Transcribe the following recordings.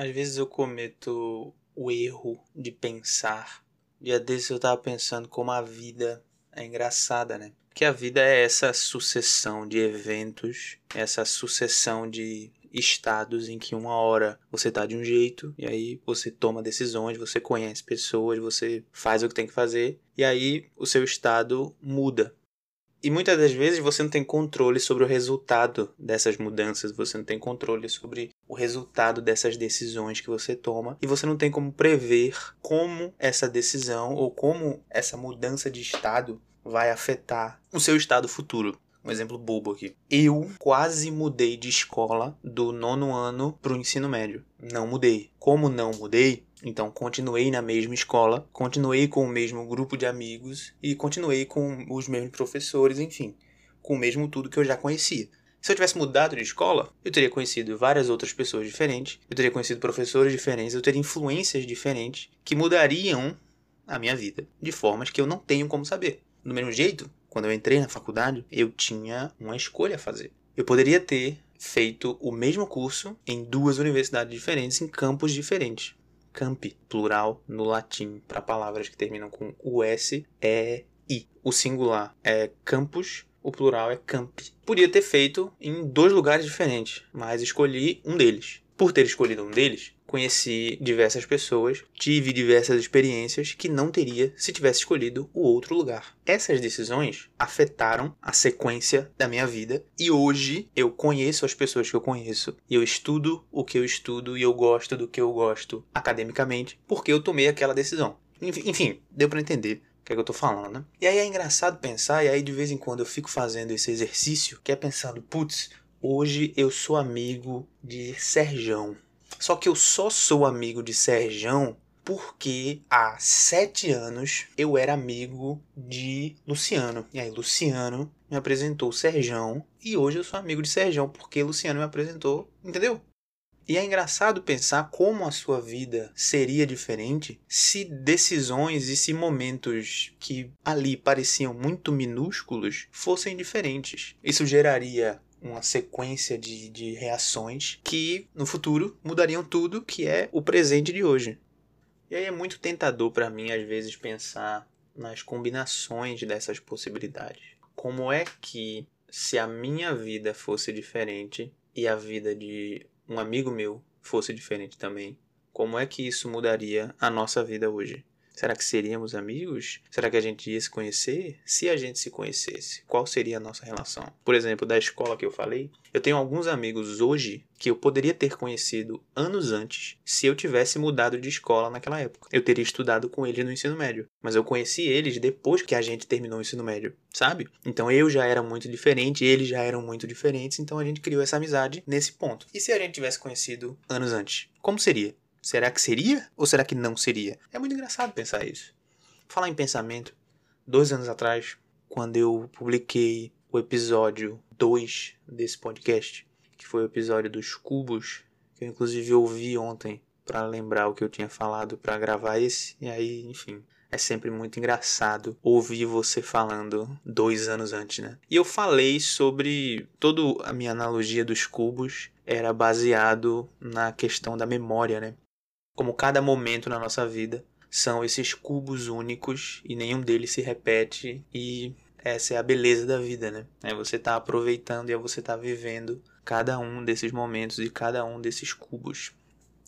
Às vezes eu cometo o erro de pensar. Dia desses eu tava pensando como a vida é engraçada, né? Que a vida é essa sucessão de eventos, essa sucessão de estados em que uma hora você tá de um jeito e aí você toma decisões, você conhece pessoas, você faz o que tem que fazer e aí o seu estado muda. E muitas das vezes você não tem controle sobre o resultado dessas mudanças, você não tem controle sobre o resultado dessas decisões que você toma e você não tem como prever como essa decisão ou como essa mudança de estado vai afetar o seu estado futuro. Um exemplo bobo aqui. Eu quase mudei de escola do nono ano para o ensino médio. Não mudei. Como não mudei, então continuei na mesma escola, continuei com o mesmo grupo de amigos e continuei com os mesmos professores, enfim, com o mesmo tudo que eu já conhecia. Se eu tivesse mudado de escola, eu teria conhecido várias outras pessoas diferentes, eu teria conhecido professores diferentes, eu teria influências diferentes que mudariam a minha vida de formas que eu não tenho como saber. Do mesmo jeito, quando eu entrei na faculdade, eu tinha uma escolha a fazer. Eu poderia ter feito o mesmo curso em duas universidades diferentes, em campos diferentes. Campi, plural no latim, para palavras que terminam com US, é I. O singular é campus, o plural é campi. Podia ter feito em dois lugares diferentes, mas escolhi um deles. Por ter escolhido um deles, conheci diversas pessoas, tive diversas experiências que não teria se tivesse escolhido o outro lugar. Essas decisões afetaram a sequência da minha vida e hoje eu conheço as pessoas que eu conheço e eu estudo o que eu estudo e eu gosto do que eu gosto academicamente porque eu tomei aquela decisão. Enfim, deu para entender que, é que eu tô falando, né? E aí é engraçado pensar, e aí de vez em quando eu fico fazendo esse exercício, que é pensando, putz, hoje eu sou amigo de Serjão. Só que eu só sou amigo de Serjão porque há sete anos eu era amigo de Luciano. E aí Luciano me apresentou Serjão e hoje eu sou amigo de Serjão porque Luciano me apresentou, entendeu? E é engraçado pensar como a sua vida seria diferente se decisões e se momentos que ali pareciam muito minúsculos fossem diferentes. Isso geraria uma sequência de, de reações que no futuro mudariam tudo que é o presente de hoje. E aí é muito tentador para mim às vezes pensar nas combinações dessas possibilidades. Como é que se a minha vida fosse diferente e a vida de um amigo meu fosse diferente também, como é que isso mudaria a nossa vida hoje? Será que seríamos amigos? Será que a gente ia se conhecer? Se a gente se conhecesse, qual seria a nossa relação? Por exemplo, da escola que eu falei, eu tenho alguns amigos hoje que eu poderia ter conhecido anos antes se eu tivesse mudado de escola naquela época. Eu teria estudado com eles no ensino médio, mas eu conheci eles depois que a gente terminou o ensino médio, sabe? Então eu já era muito diferente, eles já eram muito diferentes, então a gente criou essa amizade nesse ponto. E se a gente tivesse conhecido anos antes? Como seria? Será que seria ou será que não seria? É muito engraçado pensar isso. Falar em pensamento, dois anos atrás, quando eu publiquei o episódio 2 desse podcast, que foi o episódio dos cubos, que eu inclusive ouvi ontem para lembrar o que eu tinha falado para gravar esse, e aí, enfim, é sempre muito engraçado ouvir você falando dois anos antes, né? E eu falei sobre toda a minha analogia dos cubos era baseado na questão da memória, né? Como cada momento na nossa vida são esses cubos únicos e nenhum deles se repete e essa é a beleza da vida, né? É você tá aproveitando e é você tá vivendo cada um desses momentos e cada um desses cubos.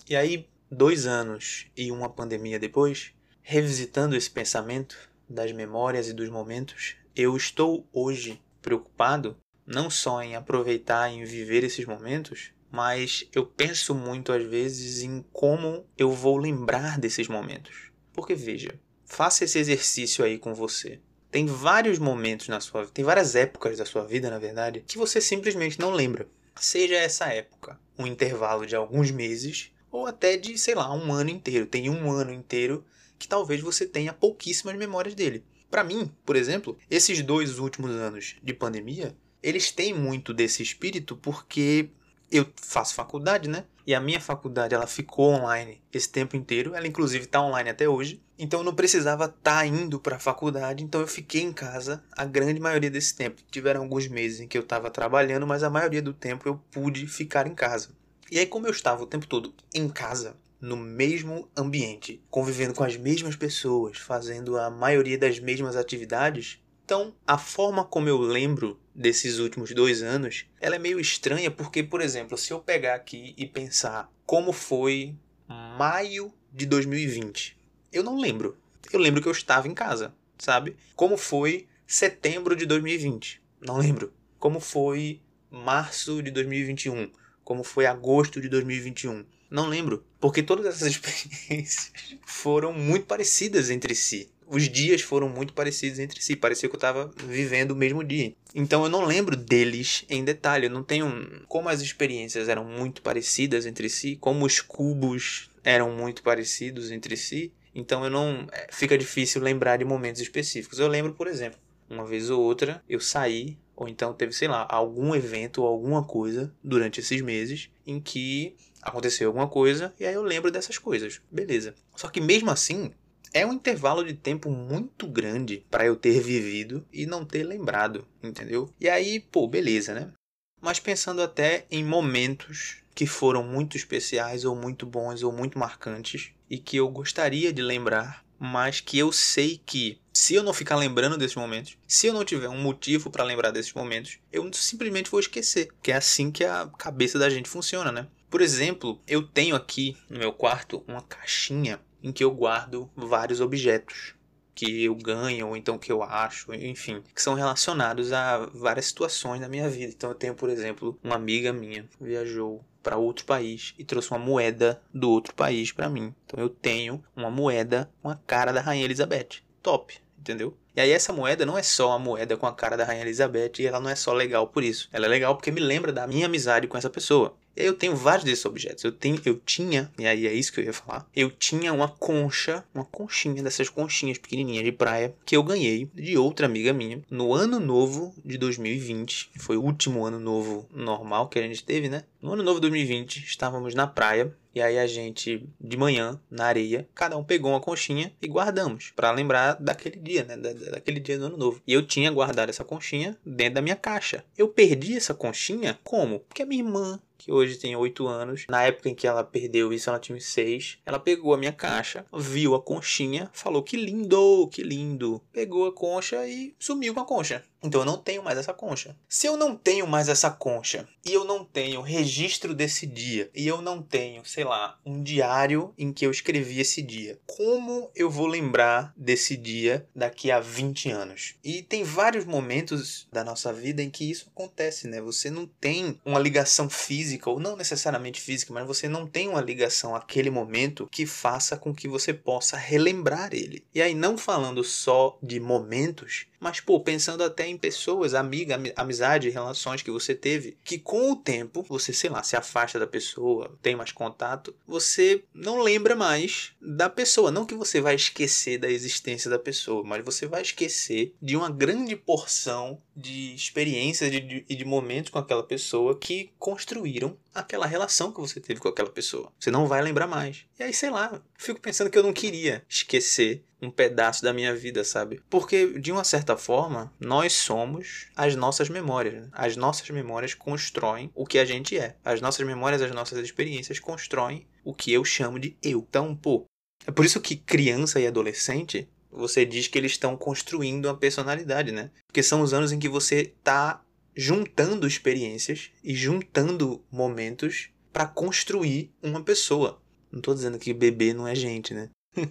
E aí, dois anos e uma pandemia depois, revisitando esse pensamento das memórias e dos momentos, eu estou hoje preocupado não só em aproveitar e em viver esses momentos, mas eu penso muito às vezes em como eu vou lembrar desses momentos. Porque veja, faça esse exercício aí com você. Tem vários momentos na sua vida, tem várias épocas da sua vida, na verdade, que você simplesmente não lembra. Seja essa época um intervalo de alguns meses ou até de, sei lá, um ano inteiro. Tem um ano inteiro que talvez você tenha pouquíssimas memórias dele. Para mim, por exemplo, esses dois últimos anos de pandemia, eles têm muito desse espírito porque eu faço faculdade, né? E a minha faculdade ela ficou online esse tempo inteiro. Ela inclusive está online até hoje. Então eu não precisava estar tá indo para a faculdade. Então eu fiquei em casa a grande maioria desse tempo. Tiveram alguns meses em que eu estava trabalhando, mas a maioria do tempo eu pude ficar em casa. E aí, como eu estava o tempo todo em casa, no mesmo ambiente, convivendo com as mesmas pessoas, fazendo a maioria das mesmas atividades, então a forma como eu lembro desses últimos dois anos, ela é meio estranha porque, por exemplo, se eu pegar aqui e pensar como foi maio de 2020, eu não lembro. Eu lembro que eu estava em casa, sabe? Como foi setembro de 2020, não lembro. Como foi março de 2021, como foi agosto de 2021, não lembro. Porque todas essas experiências foram muito parecidas entre si. Os dias foram muito parecidos entre si. Parecia que eu estava vivendo o mesmo dia. Então eu não lembro deles em detalhe. Eu não tenho. Como as experiências eram muito parecidas entre si, como os cubos eram muito parecidos entre si. Então eu não. É, fica difícil lembrar de momentos específicos. Eu lembro, por exemplo, uma vez ou outra eu saí ou então teve, sei lá, algum evento ou alguma coisa durante esses meses em que aconteceu alguma coisa e aí eu lembro dessas coisas. Beleza. Só que mesmo assim, é um intervalo de tempo muito grande para eu ter vivido e não ter lembrado, entendeu? E aí, pô, beleza, né? Mas pensando até em momentos que foram muito especiais ou muito bons ou muito marcantes e que eu gostaria de lembrar mas que eu sei que se eu não ficar lembrando desses momentos, se eu não tiver um motivo para lembrar desses momentos, eu simplesmente vou esquecer. Que é assim que a cabeça da gente funciona, né? Por exemplo, eu tenho aqui no meu quarto uma caixinha em que eu guardo vários objetos que eu ganho ou então que eu acho, enfim, que são relacionados a várias situações da minha vida. Então eu tenho, por exemplo, uma amiga minha viajou para outro país e trouxe uma moeda do outro país para mim. Então eu tenho uma moeda com a cara da Rainha Elizabeth. Top, entendeu? E aí essa moeda não é só a moeda com a cara da Rainha Elizabeth e ela não é só legal por isso. Ela é legal porque me lembra da minha amizade com essa pessoa. Eu tenho vários desses objetos. Eu, tenho, eu tinha, e aí é isso que eu ia falar. Eu tinha uma concha, uma conchinha dessas conchinhas pequenininhas de praia que eu ganhei de outra amiga minha no ano novo de 2020. Que foi o último ano novo normal que a gente teve, né? No ano novo de 2020, estávamos na praia e aí a gente, de manhã, na areia, cada um pegou uma conchinha e guardamos. para lembrar daquele dia, né? Da, daquele dia do ano novo. E eu tinha guardado essa conchinha dentro da minha caixa. Eu perdi essa conchinha como? Porque a minha irmã que hoje tem 8 anos. Na época em que ela perdeu isso, ela tinha 6. Ela pegou a minha caixa, viu a conchinha, falou que lindo, que lindo. Pegou a concha e sumiu com a concha. Então eu não tenho mais essa concha. Se eu não tenho mais essa concha e eu não tenho registro desse dia e eu não tenho, sei lá, um diário em que eu escrevi esse dia, como eu vou lembrar desse dia daqui a 20 anos? E tem vários momentos da nossa vida em que isso acontece, né? Você não tem uma ligação física ou não necessariamente física, mas você não tem uma ligação àquele momento que faça com que você possa relembrar ele. E aí não falando só de momentos, mas, pô, pensando até em pessoas, amiga, amizade, relações que você teve, que com o tempo você, sei lá, se afasta da pessoa, tem mais contato, você não lembra mais da pessoa. Não que você vai esquecer da existência da pessoa, mas você vai esquecer de uma grande porção de experiências e de, de, de momentos com aquela pessoa que construíram aquela relação que você teve com aquela pessoa. Você não vai lembrar mais. E aí, sei lá, fico pensando que eu não queria esquecer um pedaço da minha vida, sabe? Porque, de uma certa forma, nós somos as nossas memórias. Né? As nossas memórias constroem o que a gente é. As nossas memórias, as nossas experiências constroem o que eu chamo de eu. Então, pô, é por isso que criança e adolescente, você diz que eles estão construindo uma personalidade, né? Porque são os anos em que você tá juntando experiências e juntando momentos para construir uma pessoa. Não estou dizendo que bebê não é gente, né?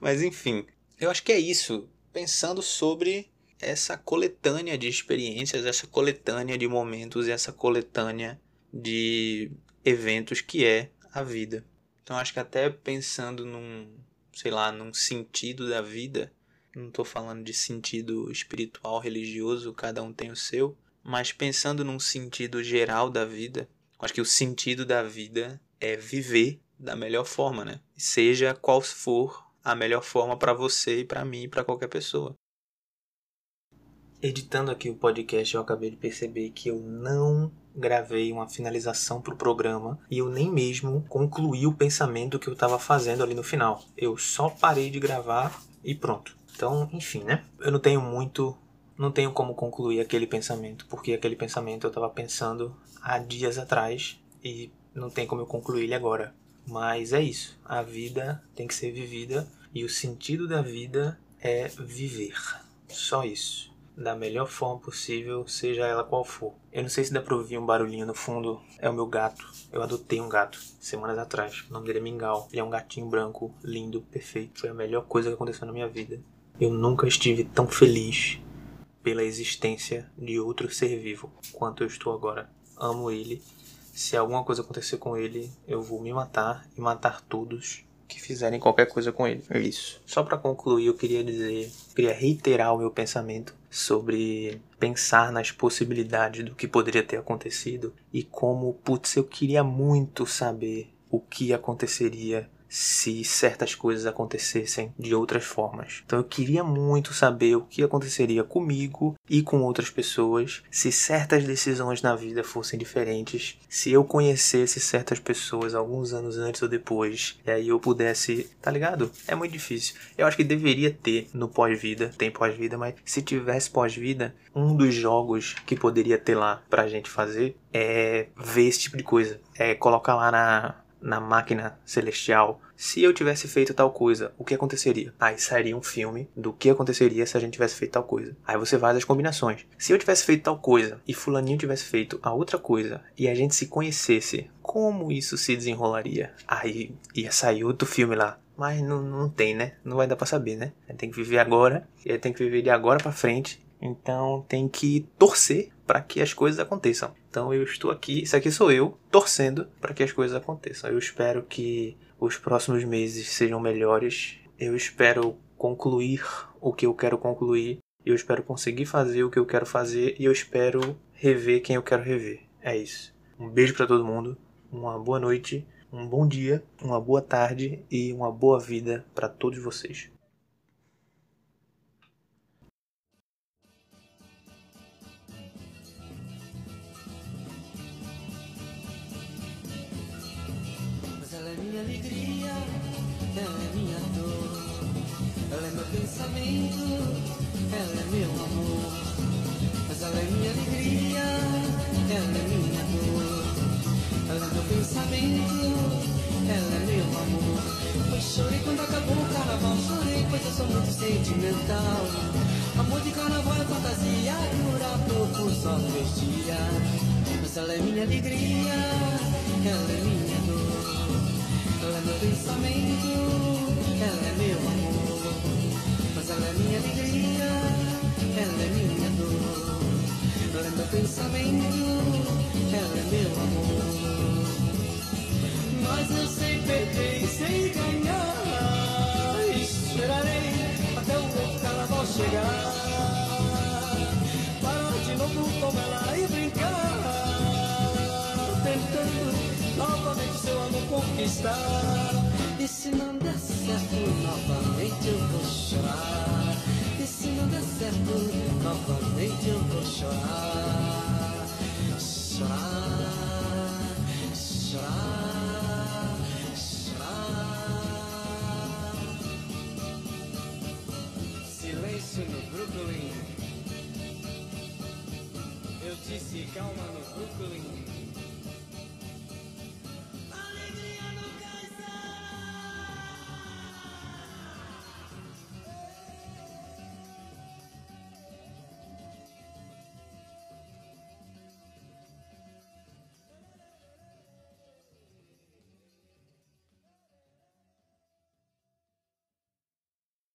Mas enfim, eu acho que é isso. Pensando sobre essa coletânea de experiências, essa coletânea de momentos e essa coletânea de eventos que é a vida. Então acho que até pensando num, sei lá, num sentido da vida, não estou falando de sentido espiritual, religioso, cada um tem o seu, mas pensando num sentido geral da vida, acho que o sentido da vida é viver da melhor forma, né? Seja qual for a melhor forma para você e para mim e para qualquer pessoa. Editando aqui o podcast, eu acabei de perceber que eu não gravei uma finalização para o programa e eu nem mesmo concluí o pensamento que eu estava fazendo ali no final. Eu só parei de gravar e pronto. Então, enfim, né? Eu não tenho muito não tenho como concluir aquele pensamento, porque aquele pensamento eu estava pensando há dias atrás e não tem como eu concluir ele agora. Mas é isso. A vida tem que ser vivida e o sentido da vida é viver. Só isso. Da melhor forma possível, seja ela qual for. Eu não sei se dá pra ouvir um barulhinho no fundo. É o meu gato. Eu adotei um gato semanas atrás. O nome dele é Mingau. Ele é um gatinho branco, lindo, perfeito. Foi a melhor coisa que aconteceu na minha vida. Eu nunca estive tão feliz pela existência de outro ser vivo quanto eu estou agora. Amo ele. Se alguma coisa acontecer com ele, eu vou me matar e matar todos que fizerem qualquer coisa com ele. É isso. Só para concluir, eu queria dizer, queria reiterar o meu pensamento sobre pensar nas possibilidades do que poderia ter acontecido e como, putz, eu queria muito saber o que aconteceria se certas coisas acontecessem de outras formas. Então eu queria muito saber o que aconteceria comigo e com outras pessoas se certas decisões na vida fossem diferentes, se eu conhecesse certas pessoas alguns anos antes ou depois, e aí eu pudesse, tá ligado? É muito difícil. Eu acho que deveria ter no pós-vida, tem pós-vida, mas se tivesse pós-vida, um dos jogos que poderia ter lá pra gente fazer é ver esse tipo de coisa. É colocar lá na na máquina celestial, se eu tivesse feito tal coisa, o que aconteceria? Aí sairia um filme do que aconteceria se a gente tivesse feito tal coisa. Aí você faz as combinações. Se eu tivesse feito tal coisa e fulaninho tivesse feito a outra coisa e a gente se conhecesse, como isso se desenrolaria? Aí ia sair outro filme lá. Mas não, não tem, né? Não vai dar pra saber, né? Tem que viver agora, e tem que viver de agora para frente. Então tem que torcer para que as coisas aconteçam. Então eu estou aqui, isso aqui sou eu, torcendo para que as coisas aconteçam. Eu espero que os próximos meses sejam melhores. Eu espero concluir o que eu quero concluir. Eu espero conseguir fazer o que eu quero fazer e eu espero rever quem eu quero rever. É isso. Um beijo para todo mundo, uma boa noite, um bom dia, uma boa tarde e uma boa vida para todos vocês. Pensamento, ela é meu amor. Mas ela é minha alegria, ela é minha dor. Ela é meu pensamento, ela é meu amor. Pois chorei quando acabou o carnaval, chorei pois eu sou muito sentimental. Amor de carnaval é fantasia, dura pouco, só três dias. Mas ela é minha alegria, ela é minha dor. Meu pensamento, ela é meu amor. Mas eu sei perder e sei ganhar. Esperarei até o novo carnaval chegar. Parar de novo com ela e brincar. Tentando novamente seu amor conquistar. E se não der certo, novamente eu vou caminho dá certo, novamente eu vou chorar. Chorar, chorar, chorar. Silêncio no Brooklyn. Eu disse calma no Brooklyn.